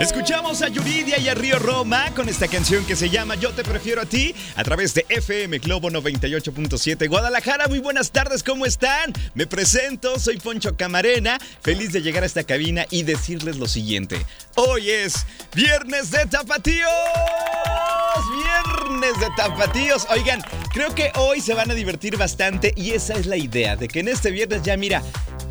Escuchamos a Yuridia y a Río Roma con esta canción que se llama Yo te prefiero a ti a través de FM Globo 98.7 Guadalajara. Muy buenas tardes, ¿cómo están? Me presento, soy Poncho Camarena, feliz de llegar a esta cabina y decirles lo siguiente. Hoy es Viernes de Tapatíos. Viernes de Tapatíos. Oigan, creo que hoy se van a divertir bastante y esa es la idea, de que en este viernes ya mira,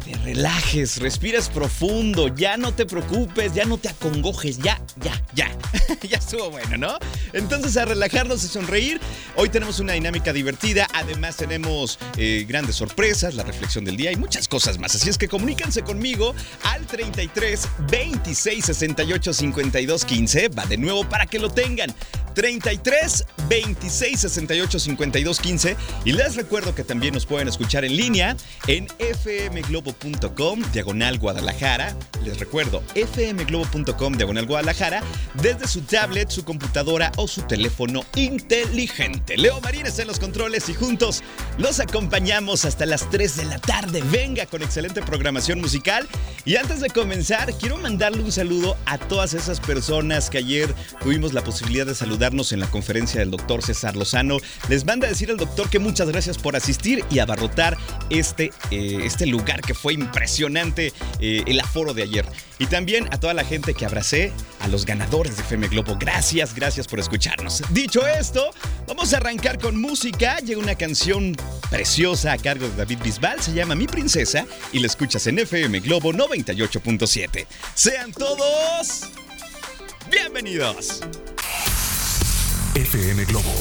te relajes, respires profundo, ya no te preocupes, ya no te acongojes, ya, ya, ya. ya estuvo bueno, ¿no? Entonces a relajarnos y sonreír. Hoy tenemos una dinámica divertida, además tenemos eh, grandes sorpresas, la reflexión del día y muchas cosas más. Así es que comuníquense conmigo al 33 26 68 52 15. Va de nuevo para que lo tengan. 33 26 68 52 15 y les recuerdo que también nos pueden escuchar en línea en fmglobo.com diagonal Guadalajara. Les recuerdo fmglobo.com diagonal Guadalajara desde su tablet, su computadora o su teléfono inteligente. Leo Marín está en los controles y juntos los acompañamos hasta las 3 de la tarde. Venga con excelente programación musical y antes de comenzar quiero mandarle un saludo a todas esas personas que ayer tuvimos la posibilidad de en la conferencia del doctor César Lozano. Les manda a decir al doctor que muchas gracias por asistir y abarrotar este, eh, este lugar que fue impresionante eh, el aforo de ayer. Y también a toda la gente que abracé, a los ganadores de FM Globo. Gracias, gracias por escucharnos. Dicho esto, vamos a arrancar con música. Llega una canción preciosa a cargo de David Bisbal, se llama Mi Princesa y la escuchas en FM Globo 98.7. Sean todos bienvenidos. FM Globo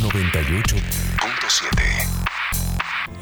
98.7.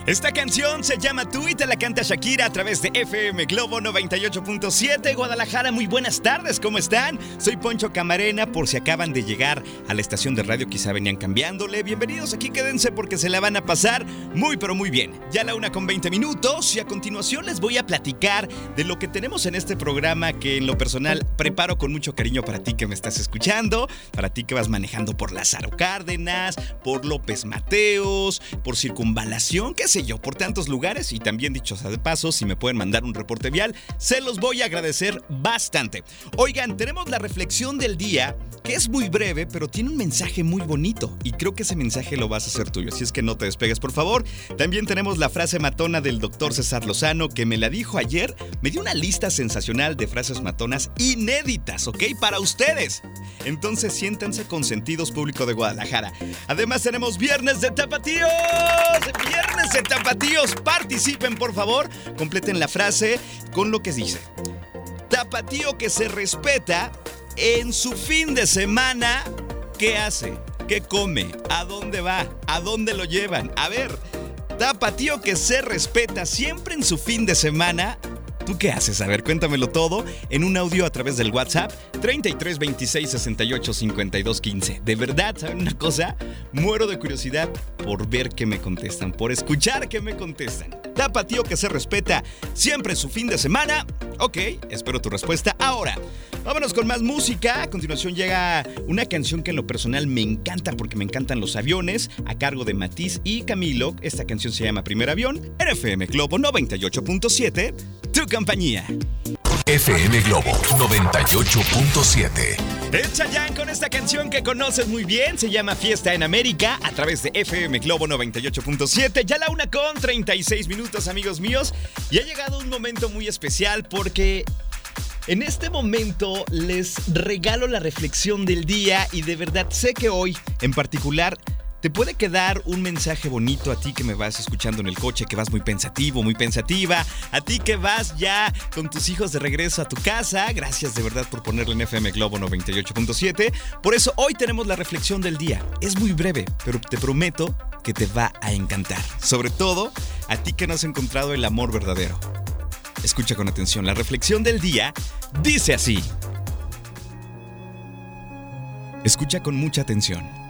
Esta canción se llama Tú y te la canta Shakira a través de FM Globo 98.7 Guadalajara. Muy buenas tardes, ¿cómo están? Soy Poncho Camarena, por si acaban de llegar a la estación de radio, quizá venían cambiándole. Bienvenidos aquí, quédense porque se la van a pasar muy pero muy bien. Ya la una con 20 minutos y a continuación les voy a platicar de lo que tenemos en este programa que en lo personal preparo con mucho cariño para ti que me estás escuchando, para ti que vas manejando por Lázaro Cárdenas, por López Mateos, por Circunvalación, qué sé yo, por tantos lugares y también dicho de paso, si me pueden mandar un reporte vial, se los voy a agradecer bastante. Oigan, tenemos la reflexión del día que es muy breve, pero tiene un mensaje muy bonito y creo que ese mensaje lo vas a hacer tuyo, así es que no te despegues por favor. También tenemos la frase matona del doctor César Lozano que me la dijo ayer, me dio una lista sensacional de frases matonas inéditas, ¿ok? Para ustedes. Entonces siéntanse consentidos público de Guadalajara. Además tenemos viernes de tapatíos. Viernes de tapatíos. Participen por favor. Completen la frase con lo que dice. Tapatío que se respeta en su fin de semana. ¿Qué hace? ¿Qué come? ¿A dónde va? ¿A dónde lo llevan? A ver, tapatío que se respeta siempre en su fin de semana. ¿Tú qué haces? A ver, cuéntamelo todo en un audio a través del WhatsApp 33 26 68 52 15. De verdad, ¿saben una cosa? Muero de curiosidad por ver qué me contestan, por escuchar qué me contestan. Tapatío que se respeta siempre su fin de semana. Ok, espero tu respuesta ahora. Vámonos con más música. A continuación llega una canción que en lo personal me encanta porque me encantan los aviones, a cargo de Matiz y Camilo. Esta canción se llama Primer Avión, RFM Globo 98.7, tu compañía. FM Globo 98.7. El Chayanne con esta canción que conoces muy bien, se llama Fiesta en América a través de FM Globo 98.7. Ya la una con 36 minutos, amigos míos. Y ha llegado un momento muy especial porque En este momento les regalo la reflexión del día y de verdad sé que hoy en particular te puede quedar un mensaje bonito a ti que me vas escuchando en el coche, que vas muy pensativo, muy pensativa, a ti que vas ya con tus hijos de regreso a tu casa. Gracias de verdad por ponerle en FM Globo 98.7. Por eso hoy tenemos la reflexión del día. Es muy breve, pero te prometo que te va a encantar. Sobre todo a ti que no has encontrado el amor verdadero. Escucha con atención, la reflexión del día dice así. Escucha con mucha atención.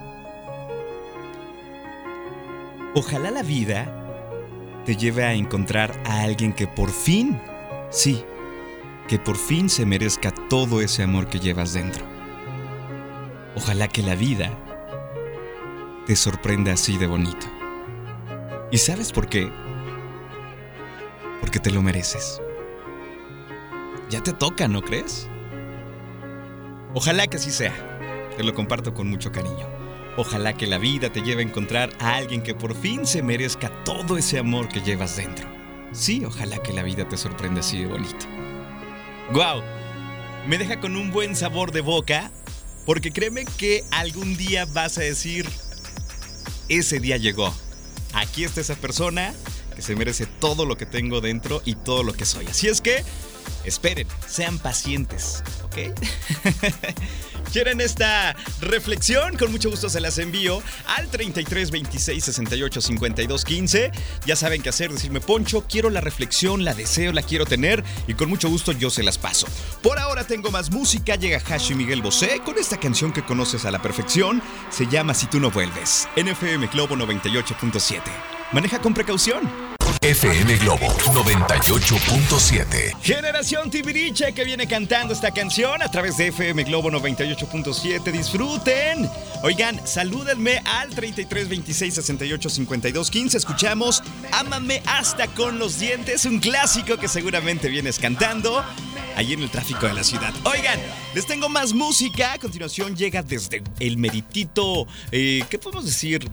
Ojalá la vida te lleve a encontrar a alguien que por fin, sí, que por fin se merezca todo ese amor que llevas dentro. Ojalá que la vida te sorprenda así de bonito. ¿Y sabes por qué? Porque te lo mereces. Ya te toca, ¿no crees? Ojalá que así sea. Te lo comparto con mucho cariño. Ojalá que la vida te lleve a encontrar a alguien que por fin se merezca todo ese amor que llevas dentro. Sí, ojalá que la vida te sorprenda así de bonito. ¡Guau! Me deja con un buen sabor de boca porque créeme que algún día vas a decir, ese día llegó. Aquí está esa persona que se merece todo lo que tengo dentro y todo lo que soy. Así es que, esperen, sean pacientes, ¿ok? ¿Quieren esta reflexión? Con mucho gusto se las envío al 33 26 68 52 15. Ya saben qué hacer, decirme, Poncho, quiero la reflexión, la deseo, la quiero tener y con mucho gusto yo se las paso. Por ahora tengo más música, llega Hashi Miguel Bosé con esta canción que conoces a la perfección, se llama Si tú no vuelves, NFM Globo 98.7. Maneja con precaución. FM Globo 98.7. Generación Tibiriche que viene cantando esta canción a través de FM Globo 98.7. Disfruten. Oigan, salúdenme al 33 26 68 52 15. Escuchamos Ámame hasta con los dientes, un clásico que seguramente vienes cantando allí en el tráfico de la ciudad. Oigan, les tengo más música. A continuación llega desde el meritito, eh, ¿qué podemos decir?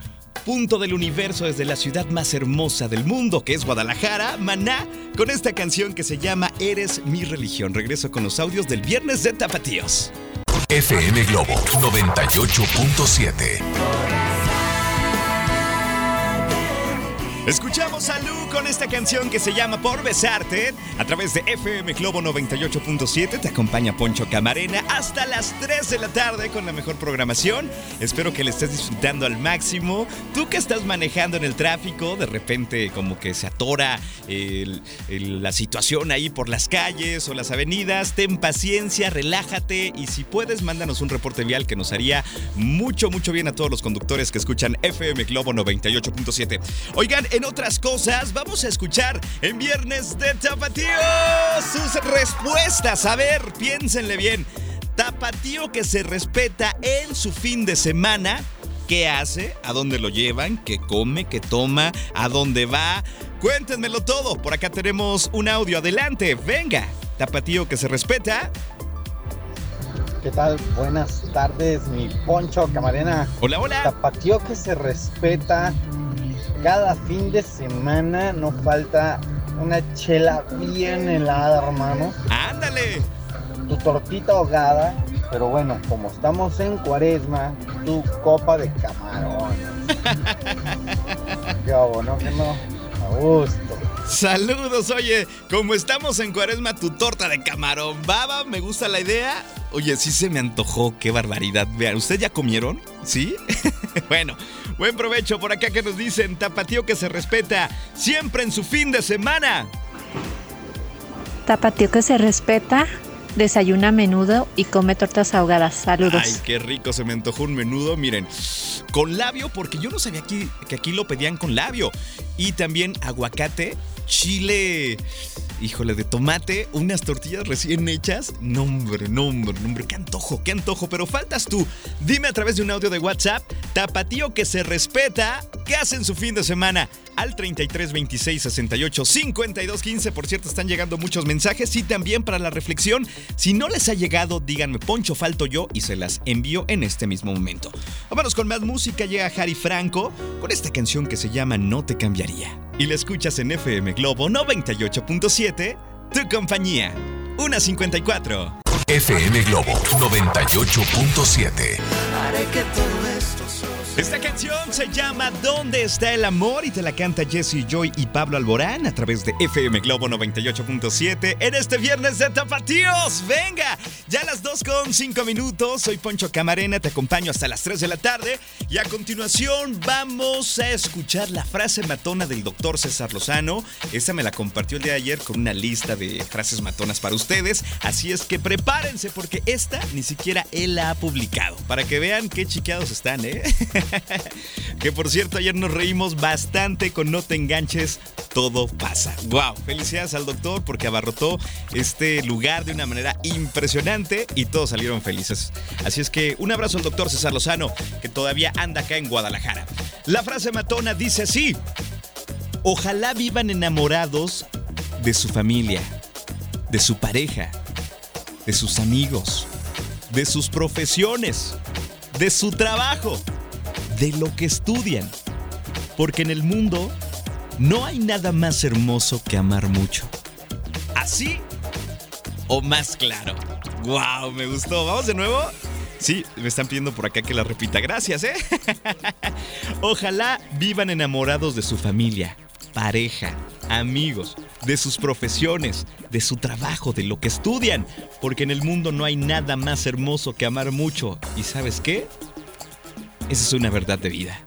Punto del universo desde la ciudad más hermosa del mundo, que es Guadalajara, Maná, con esta canción que se llama Eres mi religión. Regreso con los audios del viernes de Tapatíos. FM Globo 98.7. con esta canción que se llama Por Besarte. A través de FM Globo 98.7 te acompaña Poncho Camarena hasta las 3 de la tarde con la mejor programación. Espero que le estés disfrutando al máximo. Tú que estás manejando en el tráfico, de repente como que se atora la situación ahí por las calles o las avenidas, ten paciencia, relájate y si puedes, mándanos un reporte vial que nos haría mucho, mucho bien a todos los conductores que escuchan FM Globo 98.7. Oigan, en otras cosas, vamos a escuchar en Viernes de Tapatío sus respuestas. A ver, piénsenle bien. Tapatío que se respeta en su fin de semana. ¿Qué hace? ¿A dónde lo llevan? ¿Qué come? ¿Qué toma? ¿A dónde va? Cuéntenmelo todo. Por acá tenemos un audio. Adelante, venga. Tapatío que se respeta. ¿Qué tal? Buenas tardes, mi Poncho Camarena. Hola, hola. Tapatío que se respeta. Cada fin de semana no falta una chela bien helada, hermano. Ándale. Tu tortita ahogada. Pero bueno, como estamos en cuaresma, tu copa de camarón. Qué hago, ¿no? Que no. A gusto. Saludos, oye, como estamos en cuaresma, tu torta de camarón baba, me gusta la idea. Oye, sí se me antojó, qué barbaridad. Vean, ¿ustedes ya comieron? ¿Sí? bueno, buen provecho por acá que nos dicen, tapatío que se respeta siempre en su fin de semana. Tapatío que se respeta, desayuna menudo y come tortas ahogadas. Saludos. Ay, qué rico, se me antojó un menudo, miren, con labio, porque yo no sabía aquí, que aquí lo pedían con labio. Y también aguacate, chile, híjole, de tomate, unas tortillas recién hechas. Nombre, nombre, nombre, qué antojo, qué antojo, pero faltas tú. Dime a través de un audio de WhatsApp, tapatío que se respeta, ¿qué hacen su fin de semana? Al 33 26 68 52 15. Por cierto, están llegando muchos mensajes y también para la reflexión. Si no les ha llegado, díganme, Poncho, falto yo y se las envío en este mismo momento. Vámonos con más música. Llega Harry Franco con esta canción que se llama No te cambiaría. Y la escuchas en FM Globo 98.7, tu compañía. 154. FM Globo 98.7. Esta canción se llama ¿Dónde está el amor? y te la canta Jesse Joy y Pablo Alborán a través de FM Globo 98.7 en este viernes de Tapatíos. ¡Venga! Ya las 2 con 5 minutos. Soy Poncho Camarena, te acompaño hasta las 3 de la tarde. Y a continuación vamos a escuchar la frase matona del doctor César Lozano. Esa me la compartió el día de ayer con una lista de frases matonas para ustedes. Así es que prepárense porque esta ni siquiera él la ha publicado. Para que vean qué chiqueados están, ¿eh? que por cierto, ayer nos reímos bastante con No te enganches, todo pasa. ¡Wow! Felicidades al doctor porque abarrotó este lugar de una manera impresionante y todos salieron felices. Así es que un abrazo al doctor César Lozano, que todavía anda acá en Guadalajara. La frase matona dice así: Ojalá vivan enamorados de su familia, de su pareja, de sus amigos, de sus profesiones, de su trabajo de lo que estudian. Porque en el mundo no hay nada más hermoso que amar mucho. ¿Así o más claro? ¡Wow! Me gustó. ¿Vamos de nuevo? Sí, me están pidiendo por acá que la repita. Gracias, ¿eh? Ojalá vivan enamorados de su familia, pareja, amigos, de sus profesiones, de su trabajo, de lo que estudian. Porque en el mundo no hay nada más hermoso que amar mucho. ¿Y sabes qué? Esa es una verdad de vida.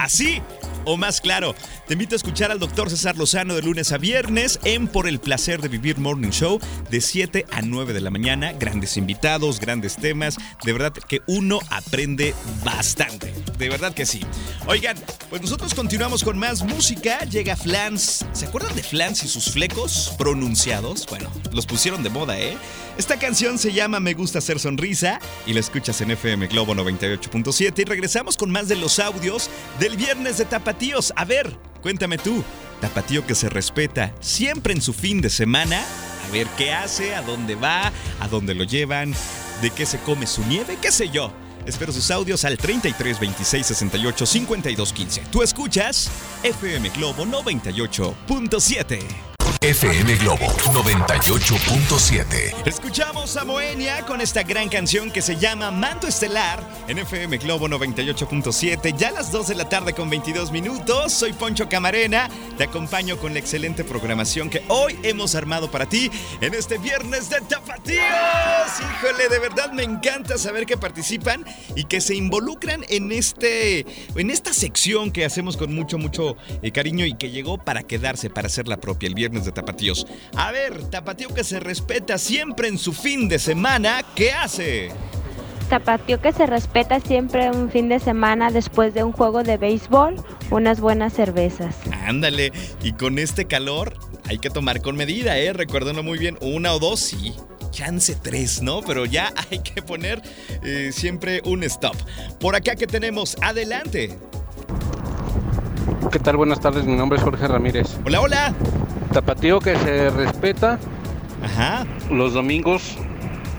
Así o más claro, te invito a escuchar al doctor César Lozano de lunes a viernes en Por el placer de vivir Morning Show de 7 a 9 de la mañana. Grandes invitados, grandes temas. De verdad que uno aprende bastante. De verdad que sí. Oigan, pues nosotros continuamos con más música. Llega Flans. ¿Se acuerdan de Flans y sus flecos pronunciados? Bueno, los pusieron de moda, ¿eh? Esta canción se llama Me gusta hacer sonrisa y la escuchas en FM Globo 98.7 y regresamos con más de los audios del viernes de Tapatíos. A ver, cuéntame tú, Tapatío que se respeta siempre en su fin de semana, a ver qué hace, a dónde va, a dónde lo llevan, de qué se come su nieve, qué sé yo. Espero sus audios al 33 26 68 52 15. Tú escuchas FM Globo 98.7. FM Globo 98.7. Escuchamos a Moenia con esta gran canción que se llama Manto Estelar en FM Globo 98.7. Ya a las 2 de la tarde con 22 minutos. Soy Poncho Camarena. Te acompaño con la excelente programación que hoy hemos armado para ti en este viernes de Tapatíos. Híjole, de verdad me encanta saber que participan y que se involucran en este en esta sección que hacemos con mucho mucho eh, cariño y que llegó para quedarse, para ser la propia el viernes de Tapatíos. A ver, Tapatío que se respeta siempre en su fin de semana, ¿qué hace? Tapatío que se respeta siempre un fin de semana después de un juego de béisbol, unas buenas cervezas. Ándale, y con este calor hay que tomar con medida, ¿eh? Recuérdenlo muy bien, una o dos, sí. Chance tres, ¿no? Pero ya hay que poner eh, siempre un stop. Por acá que tenemos, adelante. ¿Qué tal? Buenas tardes, mi nombre es Jorge Ramírez. Hola, hola. Tapatío que se respeta, Ajá. los domingos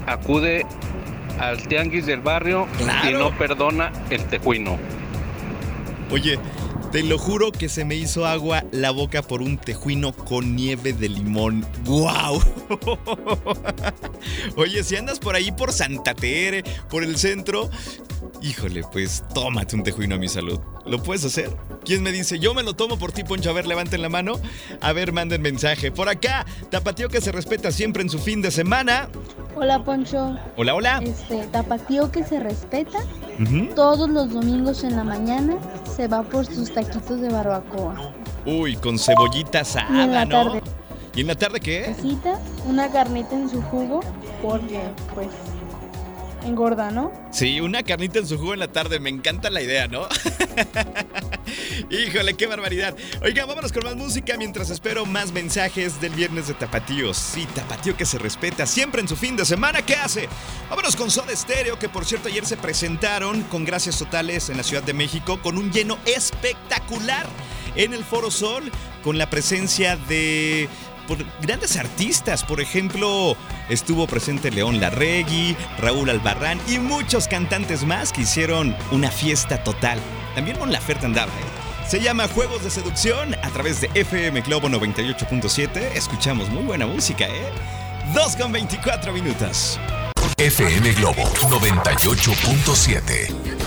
acude al tianguis del barrio Claro. y no perdona el tejuino. Oye, te lo juro que se me hizo agua la boca por un tejuino con nieve de limón. ¡Guau! Oye, si andas por ahí por Santa Tere, por el centro, híjole, pues tómate un tejuino a mi salud. ¿Lo puedes hacer? ¿Quién me dice? Yo me lo tomo por ti, Poncho. A ver, levanten la mano. A ver, manden mensaje. Por acá, Tapatío que se respeta siempre en su fin de semana. Hola Poncho, Hola, hola. este tapatío que se respeta, todos los domingos en la mañana se va por sus taquitos de barbacoa. Uy, con cebollita Y en asada, la ¿no? tarde, ¿Y en la tarde qué? necesita una carnita en su jugo porque pues engorda, ¿no? Sí, una carnita en su jugo en la tarde. Me encanta la idea, ¿no? Híjole, qué barbaridad. Oiga, vámonos con más música mientras espero más mensajes del viernes de Tapatíos. Sí, Tapatío que se respeta siempre en su fin de semana. ¿Qué hace? Vámonos con Soda Stereo, que por cierto ayer se presentaron con Gracias Totales en la Ciudad de México con un lleno espectacular en el Foro Sol con la presencia de por grandes artistas. Por ejemplo, estuvo presente León Larregui, Raúl Albarrán y muchos cantantes más que hicieron una fiesta total. También Mon Laferte andaba, ¿eh? Se llama Juegos de Seducción a través de FM Globo 98.7. Escuchamos muy buena música, ¿eh? 2 con 24 minutos. FM Globo 98.7.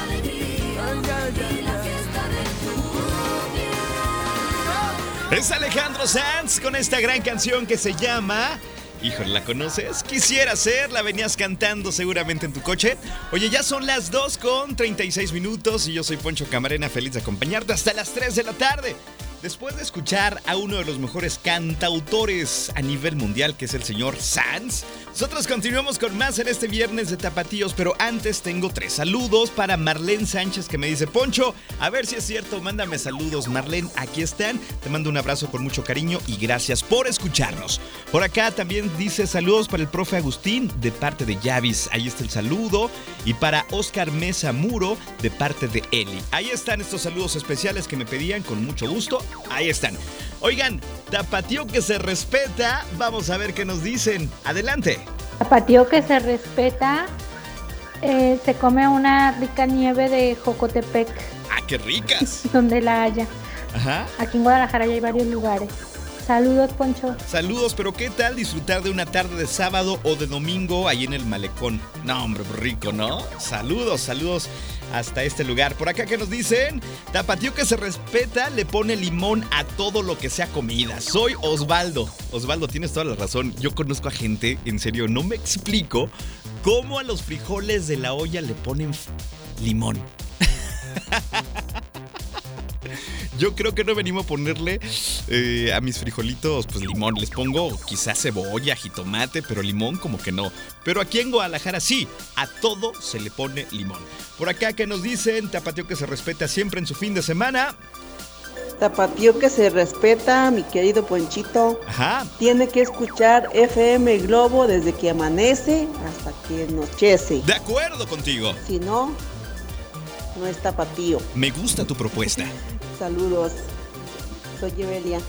Es Alejandro Sanz con esta gran canción que se llama Híjole, ¿la conoces? Quisiera ser, la venías cantando seguramente en tu coche. Oye, ya son las 2 con 36 minutos y yo soy Poncho Camarena, feliz de acompañarte hasta las 3 de la tarde. Después de escuchar a uno de los mejores cantautores a nivel mundial, que es el señor Sanz, nosotros continuamos con más en este viernes de Tapatíos, pero antes tengo tres saludos para Marlene Sánchez que me dice, Poncho, a ver si es cierto, mándame saludos. Marlene, aquí están, te mando un abrazo con mucho cariño y gracias por escucharnos. Por acá también dice saludos para el profe Agustín de parte de Yavis, ahí está el saludo, y para Oscar Mesa Muro de parte de Eli. Ahí están estos saludos especiales que me pedían con mucho gusto. Ahí están. Oigan, tapatío que se respeta, vamos a ver qué nos dicen. Adelante. Tapatío que se respeta, eh, se come una rica nieve de Jocotepec. ¡Ah, qué ricas! donde la haya. Ajá. Aquí en Guadalajara ya hay varios lugares. Saludos, Poncho. Saludos, pero ¿qué tal disfrutar de una tarde de sábado o de domingo ahí en el malecón? No, hombre, rico, ¿no? Saludos, saludos hasta este lugar. Por acá que nos dicen, Tapatío que se respeta le pone limón a todo lo que sea comida. Soy Osvaldo. Osvaldo, tienes toda la razón. Yo conozco a gente, en serio, no me explico cómo a los frijoles de la olla le ponen limón. Yo creo que no venimos a ponerle eh, a mis frijolitos pues limón. Les pongo quizás cebolla, jitomate, pero limón como que no. Pero aquí en Guadalajara sí, a todo se le pone limón. Por acá que nos dicen, Tapatío que se respeta siempre en su fin de semana. Tapatío que se respeta, mi querido Ponchito. Ajá. Tiene que escuchar FM Globo desde que amanece hasta que anochece. De acuerdo contigo. Si no, no es tapatío. Me gusta tu propuesta. Saludos. Soy Evelia.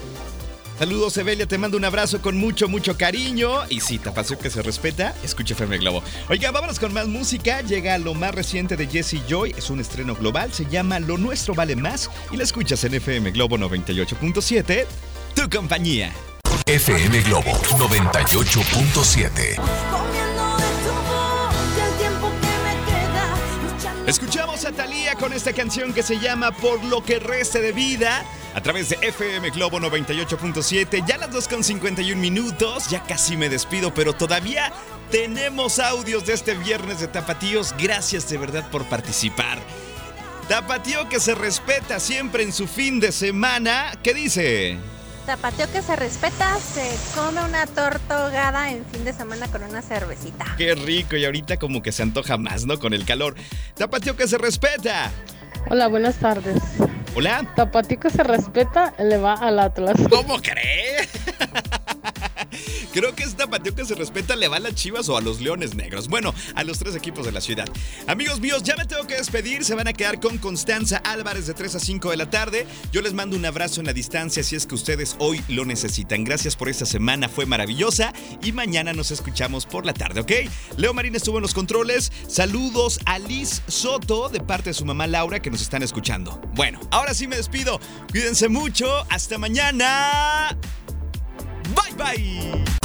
Saludos, Evelia, te mando un abrazo con mucho, mucho cariño. Y sí, tapación que se respeta, escucha FM Globo. Oiga, vámonos con más música. Llega lo más reciente de Jesse Joy, es un estreno global, se llama Lo Nuestro Vale Más y la escuchas en FM Globo 98.7, tu compañía. FM Globo 98.7. Escuchamos a Thalía con esta canción que se llama Por lo que reste de vida a través de FM Globo 98.7. Ya las 2 con 51 minutos, ya casi me despido, pero todavía tenemos audios de este viernes de Tapatíos. Gracias de verdad por participar. Tapatío que se respeta siempre en su fin de semana. ¿Qué dice? Tapateo que se respeta, se come una torta ahogada en fin de semana con una cervecita. Qué rico, y ahorita como que se antoja más, ¿no? Con el calor. Tapateo que se respeta. Hola, buenas tardes. Hola. Tapateo que se respeta, le va al Atlas. ¿Cómo cree? Creo que esta patio que se respeta le va a las chivas o a los leones negros. Bueno, a los tres equipos de la ciudad. Amigos míos, ya me tengo que despedir. Se van a quedar con Constanza Álvarez de 3 a 5 de la tarde. Yo les mando un abrazo en la distancia si es que ustedes hoy lo necesitan. Gracias por esta semana, fue maravillosa. Y mañana nos escuchamos por la tarde, ¿ok? Leo Marín estuvo en los controles. Saludos a Liz Soto de parte de su mamá Laura que nos están escuchando. Bueno, ahora sí me despido. Cuídense mucho. Hasta mañana. Bye bye.